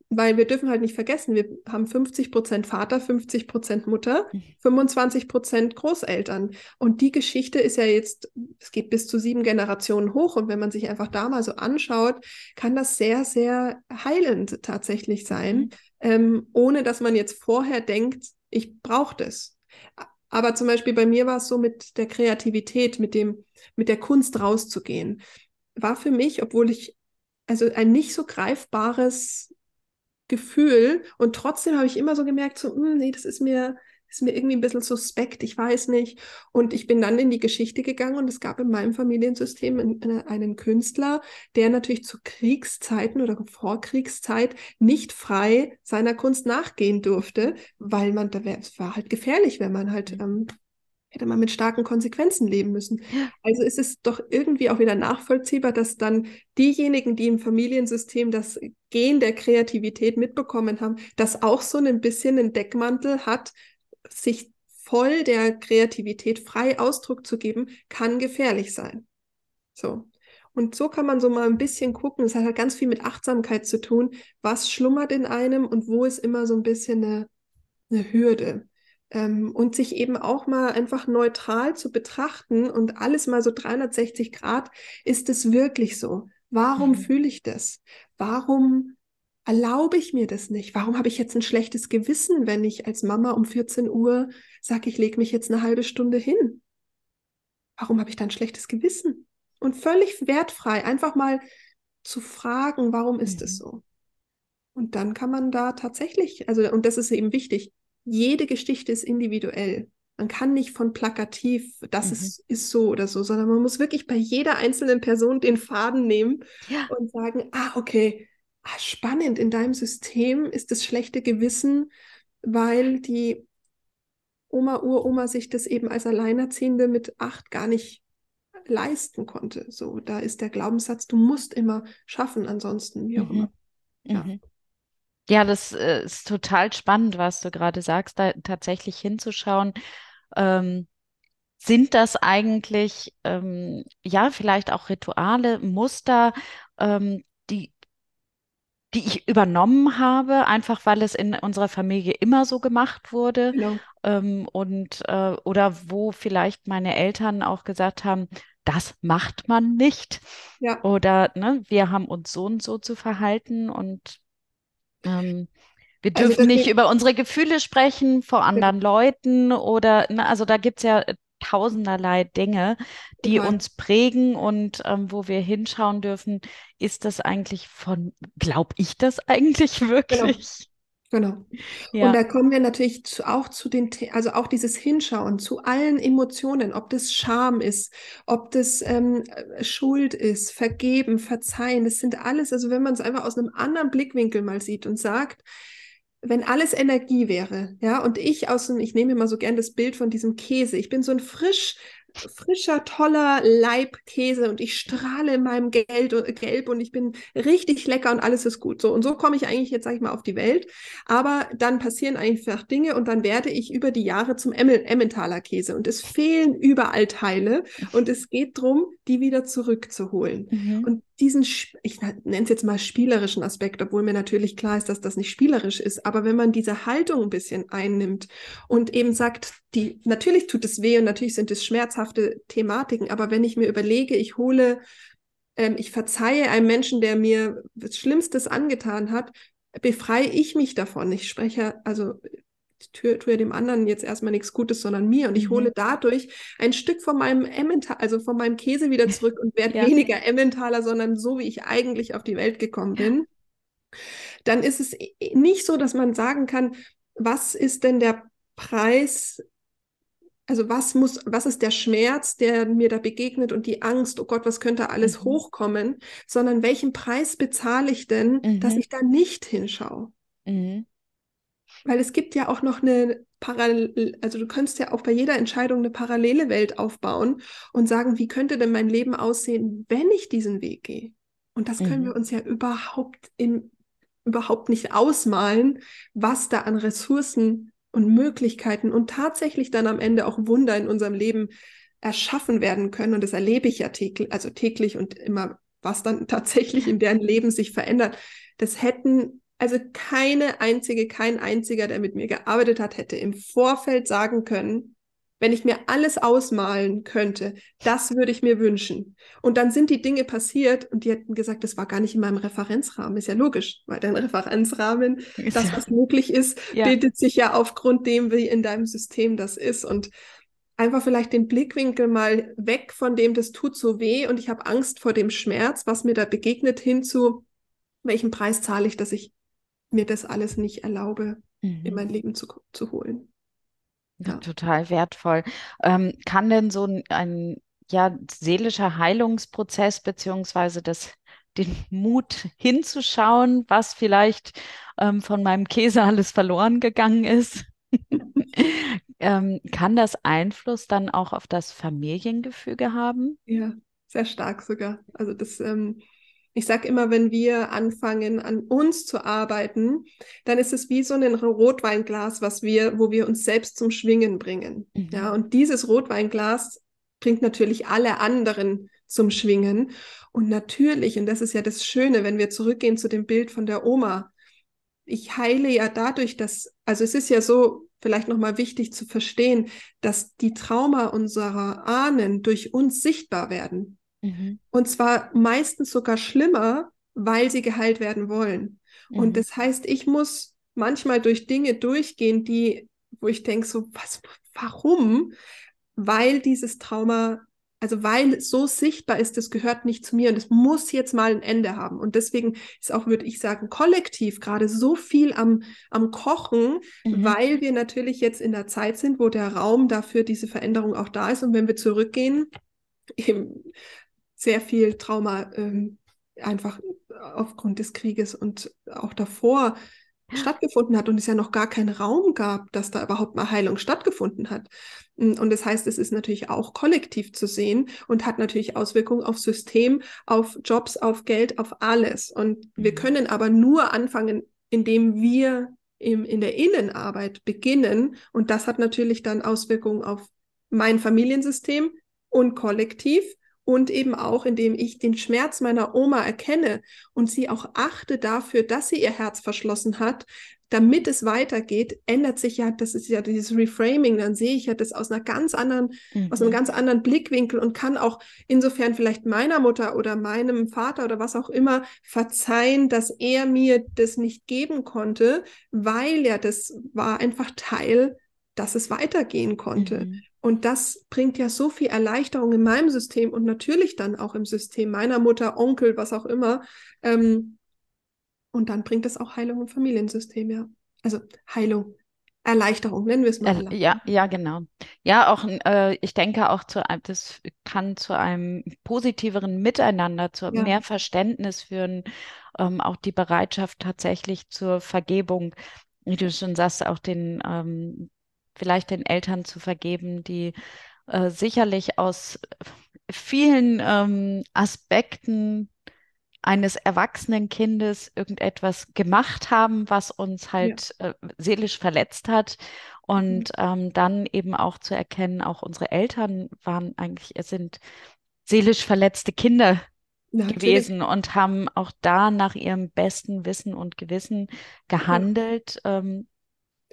Weil wir dürfen halt nicht vergessen, wir haben 50 Prozent Vater, 50 Prozent Mutter, Mhm. 25 Prozent Großeltern. Und die Geschichte ist ja jetzt, es geht bis zu sieben Generationen hoch. Und wenn man sich einfach da mal so anschaut, kann das sehr, sehr heilend tatsächlich sein, Mhm. ähm, ohne dass man jetzt vorher denkt, ich brauche das. Aber zum Beispiel bei mir war es so mit der Kreativität, mit dem, mit der Kunst rauszugehen, war für mich, obwohl ich also ein nicht so greifbares Gefühl und trotzdem habe ich immer so gemerkt, so, "Hm, nee, das ist mir, ist mir irgendwie ein bisschen suspekt, ich weiß nicht. Und ich bin dann in die Geschichte gegangen und es gab in meinem Familiensystem einen, eine- einen Künstler, der natürlich zu Kriegszeiten oder Vorkriegszeit nicht frei seiner Kunst nachgehen durfte, weil man, da wär, es war halt gefährlich, wenn man halt, ähm, hätte man mit starken Konsequenzen leben müssen. Ja. Also ist es doch irgendwie auch wieder nachvollziehbar, dass dann diejenigen, die im Familiensystem das Gen der Kreativität mitbekommen haben, das auch so ein bisschen einen Deckmantel hat, sich voll der Kreativität frei Ausdruck zu geben, kann gefährlich sein. So. Und so kann man so mal ein bisschen gucken. Es hat halt ganz viel mit Achtsamkeit zu tun. Was schlummert in einem und wo ist immer so ein bisschen eine, eine Hürde? Ähm, und sich eben auch mal einfach neutral zu betrachten und alles mal so 360 Grad, ist es wirklich so? Warum Mhm. fühle ich das? Warum erlaube ich mir das nicht? Warum habe ich jetzt ein schlechtes Gewissen, wenn ich als Mama um 14 Uhr sage, ich lege mich jetzt eine halbe Stunde hin? Warum habe ich dann ein schlechtes Gewissen? Und völlig wertfrei, einfach mal zu fragen, warum ist es Mhm. so? Und dann kann man da tatsächlich, also, und das ist eben wichtig, jede Geschichte ist individuell. Man kann nicht von plakativ, das Mhm. ist, ist so oder so, sondern man muss wirklich bei jeder einzelnen Person den Faden nehmen Ja. und sagen, ah, okay, ah, spannend, in deinem System ist das schlechte Gewissen, weil die Oma, Uroma sich das eben als Alleinerziehende mit acht gar nicht leisten konnte. So, da ist der Glaubenssatz, du musst immer schaffen, ansonsten, wie auch Mhm. immer. Ja. Mhm. Ja, das äh, ist total spannend, was du gerade sagst, da tatsächlich hinzuschauen. Ähm, sind das eigentlich, ähm, ja, vielleicht auch Rituale, Muster, ähm, die, ich übernommen habe, einfach weil es in unserer Familie immer so gemacht wurde? Genau. Ähm, und äh, oder wo vielleicht meine Eltern auch gesagt haben, das macht man nicht. Ja. Oder ne, wir haben uns so und so zu verhalten und ähm, wir Also dürfen nicht deswegen- über unsere Gefühle sprechen vor anderen Leuten oder, ne, also da gibt es ja tausenderlei Dinge, die Total. uns prägen und ähm, wo wir hinschauen dürfen, ist das eigentlich von, glaube ich das eigentlich wirklich? Genau. Ja. Und da kommen wir natürlich zu, auch zu den, also auch dieses Hinschauen zu allen Emotionen, ob das Scham ist, ob das ähm, äh, Schuld ist, Vergeben, Verzeihen, das sind alles, also wenn man es einfach aus einem anderen Blickwinkel mal sieht und sagt, wenn alles Energie wäre, ja, und ich aus dem, ich nehme immer so gern das Bild von diesem Käse, ich bin so ein frisch, frischer, toller Leib Käse und ich strahle in meinem Geld, Gelb und ich bin richtig lecker und alles ist gut. So, und so komme ich eigentlich jetzt, sage ich mal, auf die Welt. Aber dann passieren einfach Dinge und dann werde ich über die Jahre zum Emmentaler Käse und es fehlen überall Teile und es geht darum, die wieder zurückzuholen. Mhm. Und diesen, ich nenne es jetzt mal spielerischen Aspekt, obwohl mir natürlich klar ist, dass das nicht spielerisch ist, aber wenn man diese Haltung ein bisschen einnimmt und eben sagt, die, natürlich tut es weh und natürlich sind es schmerzhafte Thematiken, aber wenn ich mir überlege, ich hole, ähm, ich verzeihe einem Menschen, der mir das Schlimmstes angetan hat, befreie ich mich davon. Ich spreche, also tue, tue dem anderen jetzt erstmal nichts Gutes, sondern mir. Und ich Mhm. hole dadurch ein Stück von meinem Emmental, also von meinem Käse wieder zurück und werde Ja. weniger Emmentaler, sondern so, wie ich eigentlich auf die Welt gekommen bin. Dann ist es nicht so, dass man sagen kann, was ist denn der Preis, also was muss, was ist der Schmerz, der mir da begegnet und die Angst, oh Gott, was könnte alles Mhm. hochkommen, sondern welchen Preis bezahle ich denn, dass Mhm. ich da nicht hinschaue? Mhm. Weil es gibt ja auch noch eine Parallel, also du kannst ja auch bei jeder Entscheidung eine parallele Welt aufbauen und sagen, wie könnte denn mein Leben aussehen, wenn ich diesen Weg gehe? Und das können Mhm. wir uns ja überhaupt in, überhaupt nicht ausmalen, was da an Ressourcen und Möglichkeiten und tatsächlich dann am Ende auch Wunder in unserem Leben erschaffen werden können. Und das erlebe ich ja täglich, also täglich und immer, was dann tatsächlich in deren Leben sich verändert. Das hätten also keine einzige, kein einziger, der mit mir gearbeitet hat, hätte im Vorfeld sagen können, wenn ich mir alles ausmalen könnte, das würde ich mir wünschen. Und dann sind die Dinge passiert und die hätten gesagt, das war gar nicht in meinem Referenzrahmen. Ist ja logisch, weil dein Referenzrahmen, Ist das, ja- was möglich ist, Ja. bildet sich ja aufgrund dem, wie in deinem System das ist. Und einfach vielleicht den Blickwinkel mal weg von dem, das tut so weh und ich habe Angst vor dem Schmerz, was mir da begegnet, hin zu, welchen Preis zahle ich, dass ich mir das alles nicht erlaube, in Mhm. mein Leben zu, zu holen. Ja, Ja. total wertvoll. Ähm, kann denn so ein, ein ja, seelischer Heilungsprozess beziehungsweise das, den Mut hinzuschauen, was vielleicht ähm, von meinem Käse alles verloren gegangen ist, ähm, kann das Einfluss dann auch auf das Familiengefüge haben? Ja, sehr stark sogar. Also das, ähm, ich sage immer, wenn wir anfangen, an uns zu arbeiten, dann ist es wie so ein Rotweinglas, was wir, wo wir uns selbst zum Schwingen bringen. Mhm. Ja, und dieses Rotweinglas bringt natürlich alle anderen zum Schwingen. Und natürlich, und das ist ja das Schöne, wenn wir zurückgehen zu dem Bild von der Oma, ich heile ja dadurch, dass, also es ist ja so, vielleicht nochmal wichtig zu verstehen, dass die Trauma unserer Ahnen durch uns sichtbar werden. Mhm. Und zwar meistens sogar schlimmer, weil sie geheilt werden wollen. Mhm. Und das heißt, ich muss manchmal durch Dinge durchgehen, die, wo ich denke, so, was, warum? Weil dieses Trauma, also weil es so sichtbar ist, das gehört nicht zu mir und es muss jetzt mal ein Ende haben. Und deswegen ist auch, würde ich sagen, kollektiv gerade so viel am, am Kochen, Mhm. weil wir natürlich jetzt in der Zeit sind, wo der Raum dafür diese Veränderung auch da ist. Und wenn wir zurückgehen, eben sehr viel Trauma ähm, einfach aufgrund des Krieges und auch davor stattgefunden hat und es ja noch gar keinen Raum gab, dass da überhaupt mal Heilung stattgefunden hat. Und das heißt, es ist natürlich auch kollektiv zu sehen und hat natürlich Auswirkungen auf System, auf Jobs, auf Geld, auf alles. Und wir Mhm. können aber nur anfangen, indem wir im, in der Innenarbeit beginnen. Und das hat natürlich dann Auswirkungen auf mein Familiensystem und kollektiv und eben auch, indem ich den Schmerz meiner Oma erkenne und sie auch achte dafür, dass sie ihr Herz verschlossen hat, damit es weitergeht, ändert sich ja, das ist ja dieses Reframing, dann sehe ich ja das aus einer ganz anderen, mhm. aus einem mhm. ganz anderen Blickwinkel und kann auch insofern vielleicht meiner Mutter oder meinem Vater oder was auch immer verzeihen, dass er mir das nicht geben konnte, weil er das war einfach Teil, dass es weitergehen konnte. Mhm. Und das bringt ja so viel Erleichterung in meinem System und natürlich dann auch im System meiner Mutter, Onkel, was auch immer. Ähm, und dann bringt es auch Heilung im Familiensystem, ja. Also Heilung, Erleichterung, nennen wir es mal. Äh, ja, ja, genau. Ja, auch, äh, ich denke auch zu einem, das kann zu einem positiveren Miteinander, zu ja. mehr Verständnis führen, ähm, auch die Bereitschaft tatsächlich zur Vergebung, wie du schon sagst, auch den, ähm, vielleicht den Eltern zu vergeben, die äh, sicherlich aus vielen ähm, Aspekten eines erwachsenen Kindes irgendetwas gemacht haben, was uns halt ja. äh, seelisch verletzt hat. Und mhm. ähm, dann eben auch zu erkennen, auch unsere Eltern waren eigentlich, es sind seelisch verletzte Kinder Natürlich. gewesen und haben auch da nach ihrem besten Wissen und Gewissen gehandelt. Ja. Ähm,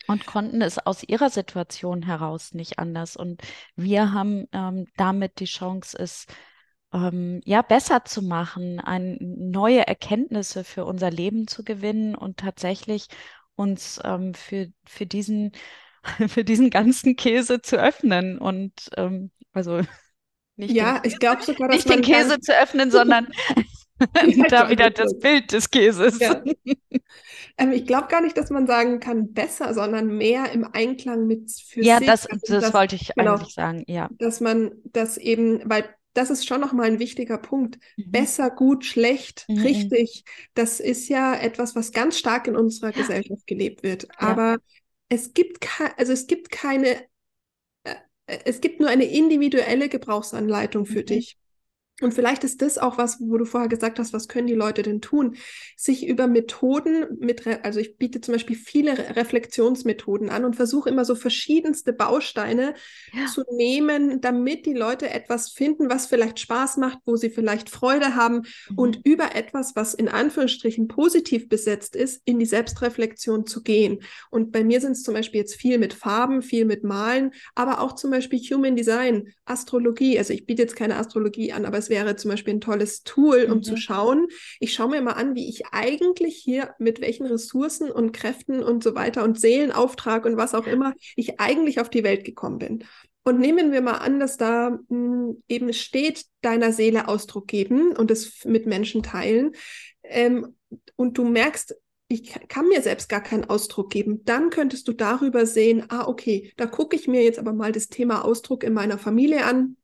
und konnten es aus ihrer Situation heraus nicht anders. Und wir haben ähm, damit die Chance, es ähm, ja besser zu machen, ein, neue Erkenntnisse für unser Leben zu gewinnen und tatsächlich uns ähm, für, für diesen für diesen ganzen Käse zu öffnen und ähm, also nicht ja, den, ich glaube sogar, dass nicht den Käse zu öffnen, sondern da wieder das Bild des Käses. Ja. Ähm, ich glaube gar nicht, dass man sagen kann besser, sondern mehr im Einklang mit für ja, sich. Ja, das, das, das, wollte ich genau, eigentlich sagen, ja. Dass man das eben, weil das ist schon nochmal ein wichtiger Punkt. Mhm. Besser, gut, schlecht, mhm. richtig. Das ist ja etwas, was ganz stark in unserer Gesellschaft gelebt wird. Ja. Aber es gibt, also es gibt keine, äh, es gibt nur eine individuelle Gebrauchsanleitung für mhm. dich. Und vielleicht ist das auch was, wo du vorher gesagt hast, was können die Leute denn tun? Sich über Methoden mit, also ich biete zum Beispiel viele Reflexionsmethoden an und versuche immer so verschiedenste Bausteine ja. zu nehmen, damit die Leute etwas finden, was vielleicht Spaß macht, wo sie vielleicht Freude haben mhm. und über etwas, was in Anführungsstrichen positiv besetzt ist, in die Selbstreflexion zu gehen. Und bei mir sind es zum Beispiel jetzt viel mit Farben, viel mit Malen, aber auch zum Beispiel Human Design, Astrologie. Also ich biete jetzt keine Astrologie an, aber es wäre zum Beispiel ein tolles Tool, um mhm. zu schauen. Ich schaue mir mal an, wie ich eigentlich hier mit welchen Ressourcen und Kräften und so weiter und Seelenauftrag und was auch immer ich eigentlich auf die Welt gekommen bin. Und nehmen wir mal an, dass da mh, hm, eben steht, deiner Seele Ausdruck geben und es mit Menschen teilen. Ähm, und du merkst, ich kann mir selbst gar keinen Ausdruck geben, dann könntest du darüber sehen, ah, okay, da gucke ich mir jetzt aber mal das Thema Ausdruck in meiner Familie an.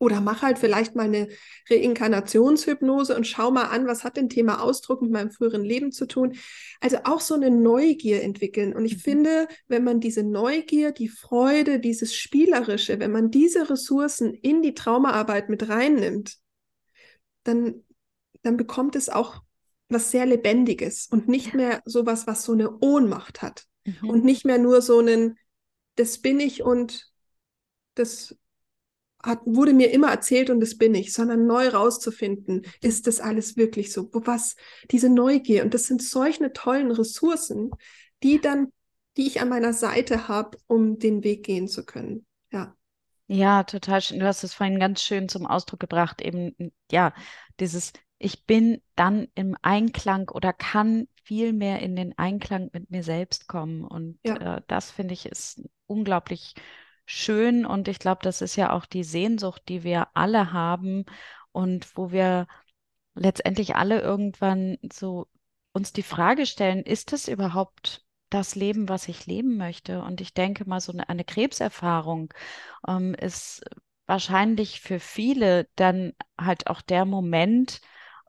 Oder mach halt vielleicht mal eine Reinkarnationshypnose und schau mal an, was hat denn Thema Ausdruck mit meinem früheren Leben zu tun. Also auch so eine Neugier entwickeln. Und ich mhm. finde, wenn man diese Neugier, die Freude, dieses Spielerische, wenn man diese Ressourcen in die Traumaarbeit mit reinnimmt, dann, dann bekommt es auch was sehr Lebendiges und nicht mehr sowas, was so eine Ohnmacht hat. Mhm. Und nicht mehr nur so einen, das bin ich und das hat, wurde mir immer erzählt und das bin ich, sondern neu rauszufinden, ist das alles wirklich so? Was, diese Neugier und das sind solche tollen Ressourcen, die dann, die ich an meiner Seite habe, um den Weg gehen zu können. Ja. Ja, total schön. Du hast es vorhin ganz schön zum Ausdruck gebracht, eben, ja, dieses, ich bin dann im Einklang oder kann viel mehr in den Einklang mit mir selbst kommen. Und ja. äh, das finde ich ist unglaublich schön und ich glaube, das ist ja auch die Sehnsucht, die wir alle haben und wo wir letztendlich alle irgendwann so uns die Frage stellen, ist das überhaupt das Leben, was ich leben möchte? Und ich denke mal, so eine, eine Krebserfahrung ähm, ist wahrscheinlich für viele dann halt auch der Moment,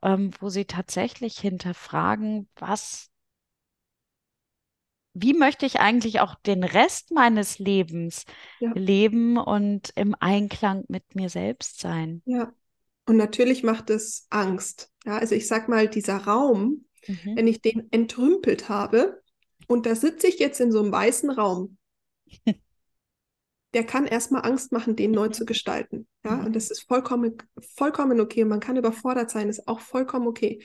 ähm, wo sie tatsächlich hinterfragen, was wie möchte ich eigentlich auch den Rest meines Lebens ja. leben und im Einklang mit mir selbst sein? Ja, und natürlich macht es Angst. Ja, also ich sag mal, dieser Raum, mhm. wenn ich den entrümpelt habe und da sitze ich jetzt in so einem weißen Raum, der kann erstmal Angst machen, den neu mhm. zu gestalten. Ja, mhm. und das ist vollkommen, vollkommen okay. Man kann überfordert sein, ist auch vollkommen okay.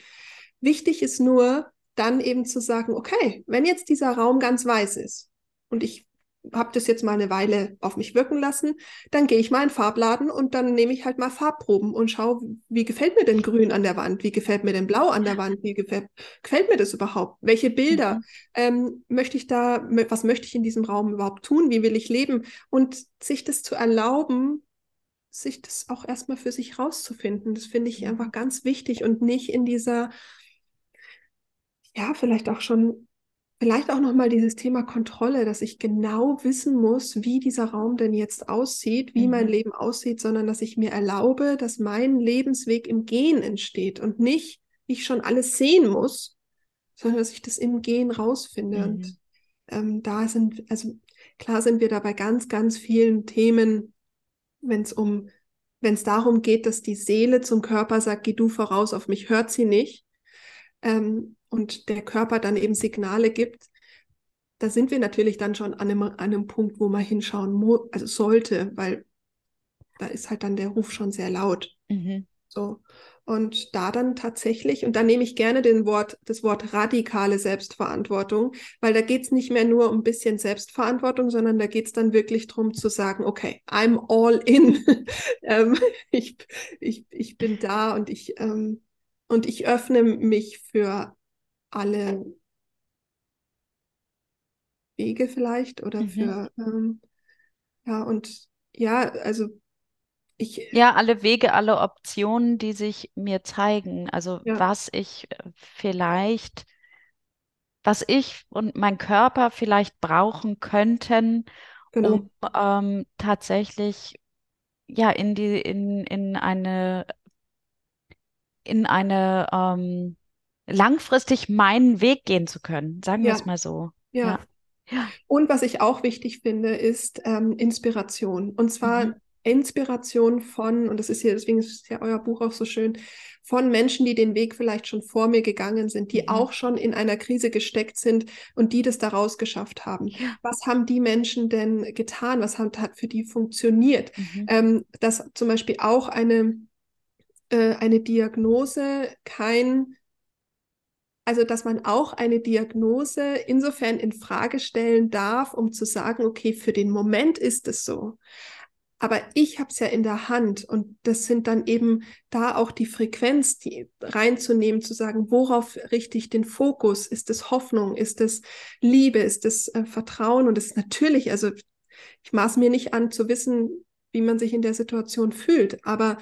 Wichtig ist nur, dann eben zu sagen, okay, wenn jetzt dieser Raum ganz weiß ist und ich habe das jetzt mal eine Weile auf mich wirken lassen, dann gehe ich mal in den Farbladen und dann nehme ich halt mal Farbproben und schaue, wie gefällt mir denn Grün an der Wand, wie gefällt mir denn Blau an der Wand, wie gefällt, gefällt mir das überhaupt, welche Bilder mhm. ähm, möchte ich da, was möchte ich in diesem Raum überhaupt tun, wie will ich leben? Und sich das zu erlauben, sich das auch erstmal für sich rauszufinden, das finde ich einfach ganz wichtig und nicht in dieser, ja, vielleicht auch schon Vielleicht auch nochmal dieses Thema Kontrolle, dass ich genau wissen muss, wie dieser Raum denn jetzt aussieht, wie mhm. mein Leben aussieht, sondern dass ich mir erlaube, dass mein Lebensweg im Gehen entsteht und nicht ich schon alles sehen muss, sondern dass ich das im Gehen rausfinde. Mhm. Und ähm, da sind, also klar sind wir da bei ganz, ganz vielen Themen, wenn es um, wenn es darum geht, dass die Seele zum Körper sagt, geh du voraus, auf mich hört sie nicht. Ähm, und der Körper dann eben Signale gibt, da sind wir natürlich dann schon an einem, an einem Punkt, wo man hinschauen muss, also sollte, weil da ist halt dann der Ruf schon sehr laut. Mhm. So. Und da dann tatsächlich, und da nehme ich gerne den Wort, das Wort radikale Selbstverantwortung, weil da geht es nicht mehr nur um ein bisschen Selbstverantwortung, sondern da geht es dann wirklich darum zu sagen, okay, I'm all in. ähm, ich, ich, ich bin da und ich, ähm, und ich öffne mich für alle Wege vielleicht oder mhm. für, ähm, ja, und ja, also ich. Ja, alle Wege, alle Optionen, die sich mir zeigen. Also ja. was ich äh, vielleicht, was ich und mein Körper vielleicht brauchen könnten, genau. um ähm, tatsächlich ja in die, in, in eine, in eine ähm, langfristig meinen Weg gehen zu können, sagen wir es mal so. Ja. ja. Und was ich auch wichtig finde, ist ähm, Inspiration. Und zwar mhm. Inspiration von, und das ist hier, deswegen ist ja euer Buch auch so schön, von Menschen, die den Weg vielleicht schon vor mir gegangen sind, die mhm. auch schon in einer Krise gesteckt sind und die das daraus geschafft haben. Ja. Was haben die Menschen denn getan? Was hat, hat für die funktioniert? Mhm. Ähm, dass zum Beispiel auch eine, äh, eine Diagnose kein also, dass man auch eine Diagnose insofern in Frage stellen darf, um zu sagen, okay, für den Moment ist es so. Aber ich habe es ja in der Hand und das sind dann eben da auch die Frequenz, die reinzunehmen, zu sagen, worauf richte ich den Fokus? Ist es Hoffnung? Ist es Liebe? Ist es äh, Vertrauen? Und es ist natürlich, also ich maß mir nicht an zu wissen, wie man sich in der Situation fühlt, aber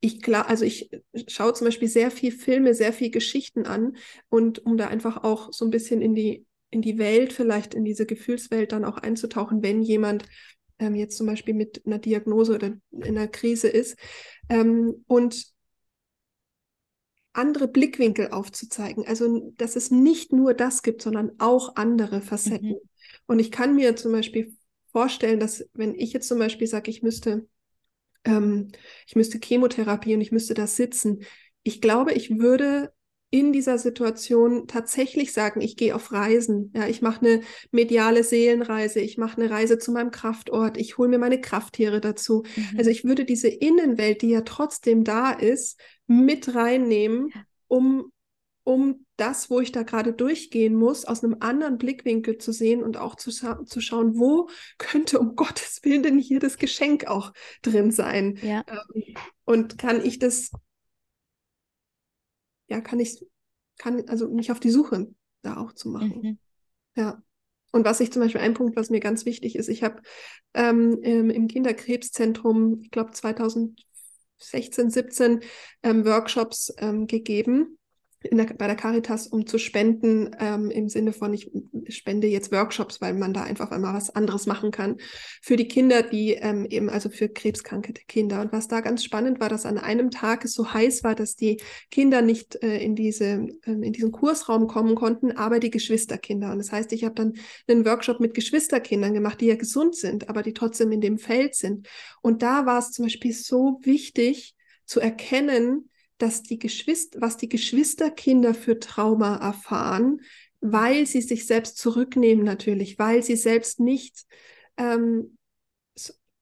ich klar, also ich schaue zum Beispiel sehr viel Filme, sehr viel Geschichten an und um da einfach auch so ein bisschen in die, in die Welt, vielleicht in diese Gefühlswelt dann auch einzutauchen, wenn jemand ähm, jetzt zum Beispiel mit einer Diagnose oder in einer Krise ist ähm, und andere Blickwinkel aufzuzeigen. Also, dass es nicht nur das gibt, sondern auch andere Facetten. Mhm. Und ich kann mir zum Beispiel vorstellen, dass wenn ich jetzt zum Beispiel sage, ich müsste ähm, ich müsste Chemotherapie und ich müsste da sitzen. Ich glaube, ich würde in dieser Situation tatsächlich sagen, ich gehe auf Reisen. Ja, ich mache eine mediale Seelenreise, ich mache eine Reise zu meinem Kraftort, ich hole mir meine Krafttiere dazu. Mhm. Also ich würde diese Innenwelt, die ja trotzdem da ist, mit reinnehmen, um um das, wo ich da gerade durchgehen muss, aus einem anderen Blickwinkel zu sehen und auch zu, zu schauen, wo könnte um Gottes Willen denn hier das Geschenk auch drin sein? Ja. Ähm, und kann ich das, ja, kann ich, kann, also mich auf die Suche da auch zu machen. Mhm. Ja. Und was ich zum Beispiel, ein Punkt, was mir ganz wichtig ist, ich habe ähm, im Kinderkrebszentrum, ich glaube 2016, 17 ähm, Workshops ähm, gegeben der, bei der Caritas, um zu spenden, ähm, im Sinne von, ich spende jetzt Workshops, weil man da einfach einmal was anderes machen kann, für die Kinder, die ähm, eben, also für krebskranke Kinder. Und was da ganz spannend war, dass an einem Tag es so heiß war, dass die Kinder nicht äh, in, diese, ähm, in diesen Kursraum kommen konnten, aber die Geschwisterkinder. Und das heißt, ich habe dann einen Workshop mit Geschwisterkindern gemacht, die ja gesund sind, aber die trotzdem in dem Feld sind. Und da war es zum Beispiel so wichtig zu erkennen, dass die Geschwister, was die Geschwisterkinder für Trauma erfahren, weil sie sich selbst zurücknehmen natürlich, weil sie selbst nicht ähm,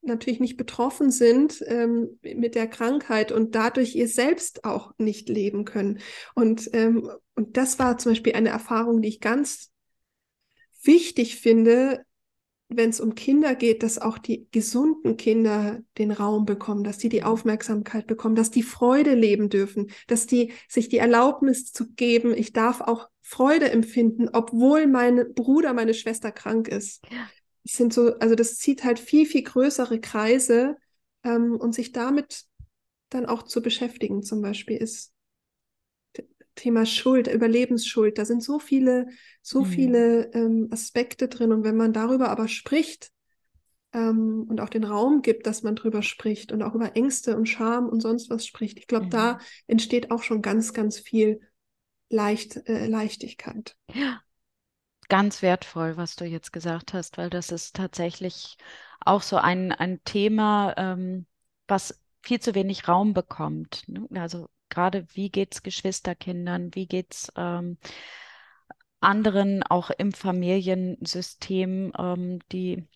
natürlich nicht betroffen sind ähm, mit der Krankheit und dadurch ihr selbst auch nicht leben können. Und, ähm, und das war zum Beispiel eine Erfahrung, die ich ganz wichtig finde, wenn es um Kinder geht, dass auch die gesunden Kinder den Raum bekommen, dass die die Aufmerksamkeit bekommen, dass die Freude leben dürfen, dass die sich die Erlaubnis zu geben, ich darf auch Freude empfinden, obwohl mein Bruder, meine Schwester krank ist. Ja. Das sind so, also das zieht halt viel, viel größere Kreise ähm, und sich damit dann auch zu beschäftigen, zum Beispiel, ist Thema Schuld, Überlebensschuld. Da sind so viele, so mhm. viele ähm, Aspekte drin. Und wenn man darüber aber spricht ähm, und auch den Raum gibt, dass man darüber spricht und auch über Ängste und Scham und sonst was spricht, ich glaube, mhm. da entsteht auch schon ganz, ganz viel Leicht, äh, Leichtigkeit. Ja, ganz wertvoll, was du jetzt gesagt hast, weil das ist tatsächlich auch so ein, ein Thema, ähm, was viel zu wenig Raum bekommt. Ne? Also gerade wie geht es Geschwisterkindern, wie geht es ähm, anderen auch im Familiensystem, ähm, die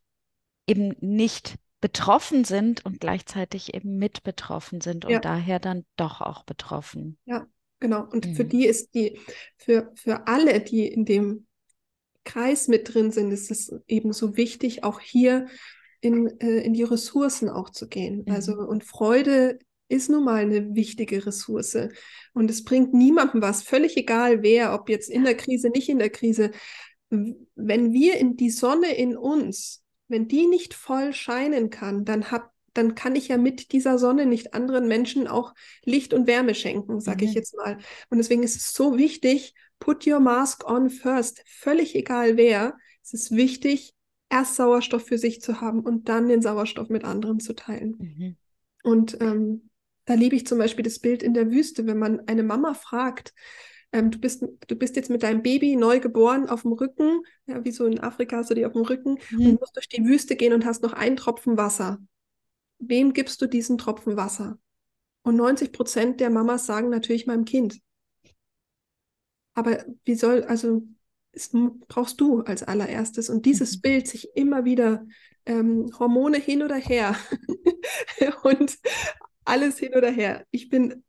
eben nicht betroffen sind und gleichzeitig eben mit betroffen sind und ja. daher dann doch auch betroffen. Ja, genau. Und mhm. für die ist die, für, für alle, die in dem Kreis mit drin sind, ist es eben so wichtig, auch hier in, äh, in die Ressourcen auch zu gehen. Mhm. Also und Freude ist nun mal eine wichtige Ressource. Und es bringt niemandem was, völlig egal wer, ob jetzt in der Krise, nicht in der Krise. Wenn wir in die Sonne in uns, wenn die nicht voll scheinen kann, dann hab, dann kann ich ja mit dieser Sonne nicht anderen Menschen auch Licht und Wärme schenken, sage mhm. ich jetzt mal. Und deswegen ist es so wichtig, put your mask on first, völlig egal wer. Es ist wichtig, erst Sauerstoff für sich zu haben und dann den Sauerstoff mit anderen zu teilen. Mhm. Und ähm, da liebe ich zum Beispiel das Bild in der Wüste, wenn man eine Mama fragt, ähm, du, bist, du bist jetzt mit deinem Baby neu geboren auf dem Rücken, ja, wie so in Afrika hast du die auf dem Rücken mhm. und musst durch die Wüste gehen und hast noch einen Tropfen Wasser. Wem gibst du diesen Tropfen Wasser? Und 90 Prozent der Mamas sagen natürlich meinem Kind. Aber wie soll, also es brauchst du als allererstes. Und dieses mhm. Bild, sich immer wieder ähm, Hormone hin oder her und alles hin oder her. Ich bin,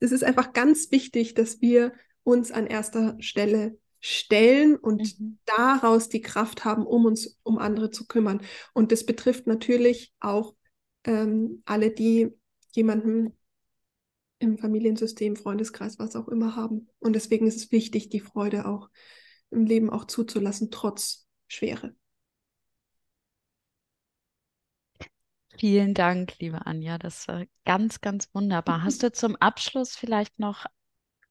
es ist einfach ganz wichtig, dass wir uns an erster Stelle stellen und mhm. daraus die Kraft haben, um uns um andere zu kümmern. Und das betrifft natürlich auch ähm, alle, die jemanden im Familiensystem, Freundeskreis, was auch immer haben. Und deswegen ist es wichtig, die Freude auch im Leben auch zuzulassen, trotz Schwere. Vielen Dank, liebe Anja. Das war ganz, ganz wunderbar. Hast du zum Abschluss vielleicht noch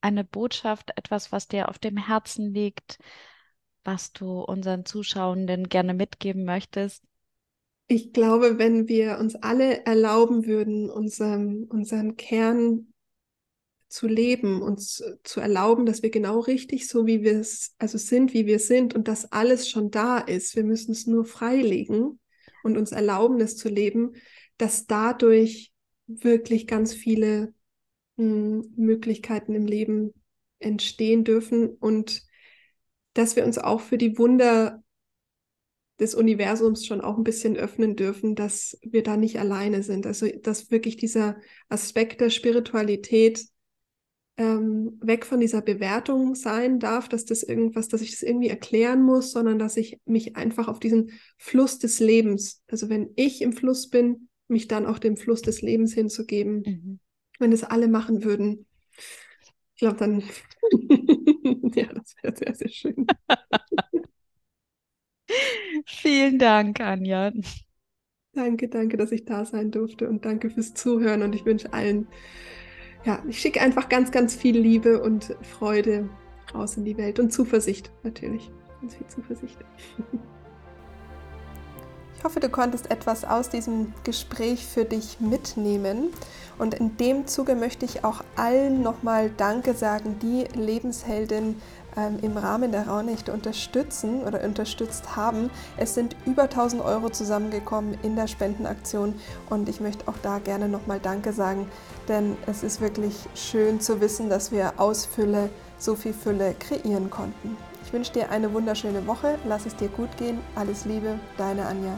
eine Botschaft, etwas, was dir auf dem Herzen liegt, was du unseren Zuschauenden gerne mitgeben möchtest? Ich glaube, wenn wir uns alle erlauben würden, unseren, unseren Kern zu leben, uns zu erlauben, dass wir genau richtig so wie wir es, also sind, wie wir sind und dass alles schon da ist. Wir müssen es nur freilegen und uns erlauben, es zu leben, dass dadurch wirklich ganz viele hm, Möglichkeiten im Leben entstehen dürfen und dass wir uns auch für die Wunder des Universums schon auch ein bisschen öffnen dürfen, dass wir da nicht alleine sind. Also dass wirklich dieser Aspekt der Spiritualität ähm, weg von dieser Bewertung sein darf, dass das irgendwas, dass ich das irgendwie erklären muss, sondern dass ich mich einfach auf diesen Fluss des Lebens, also wenn ich im Fluss bin, mich dann auch dem Fluss des Lebens hinzugeben. Mhm. Wenn das alle machen würden, ich glaube dann, ja, das wäre sehr, sehr schön. Vielen Dank, Anja. Danke, danke, dass ich da sein durfte und danke fürs Zuhören und ich wünsche allen ja, ich schicke einfach ganz, ganz viel Liebe und Freude raus in die Welt und Zuversicht natürlich. Ganz viel Zuversicht. Ich hoffe, du konntest etwas aus diesem Gespräch für dich mitnehmen. Und in dem Zuge möchte ich auch allen nochmal Danke sagen, die Lebensheldin im Rahmen der Raunächte unterstützen oder unterstützt haben. Es sind über 1000 Euro zusammengekommen in der Spendenaktion und ich möchte auch da gerne nochmal Danke sagen, denn es ist wirklich schön zu wissen, dass wir aus Fülle so viel Fülle kreieren konnten. Ich wünsche dir eine wunderschöne Woche, lass es dir gut gehen, alles Liebe, deine Anja.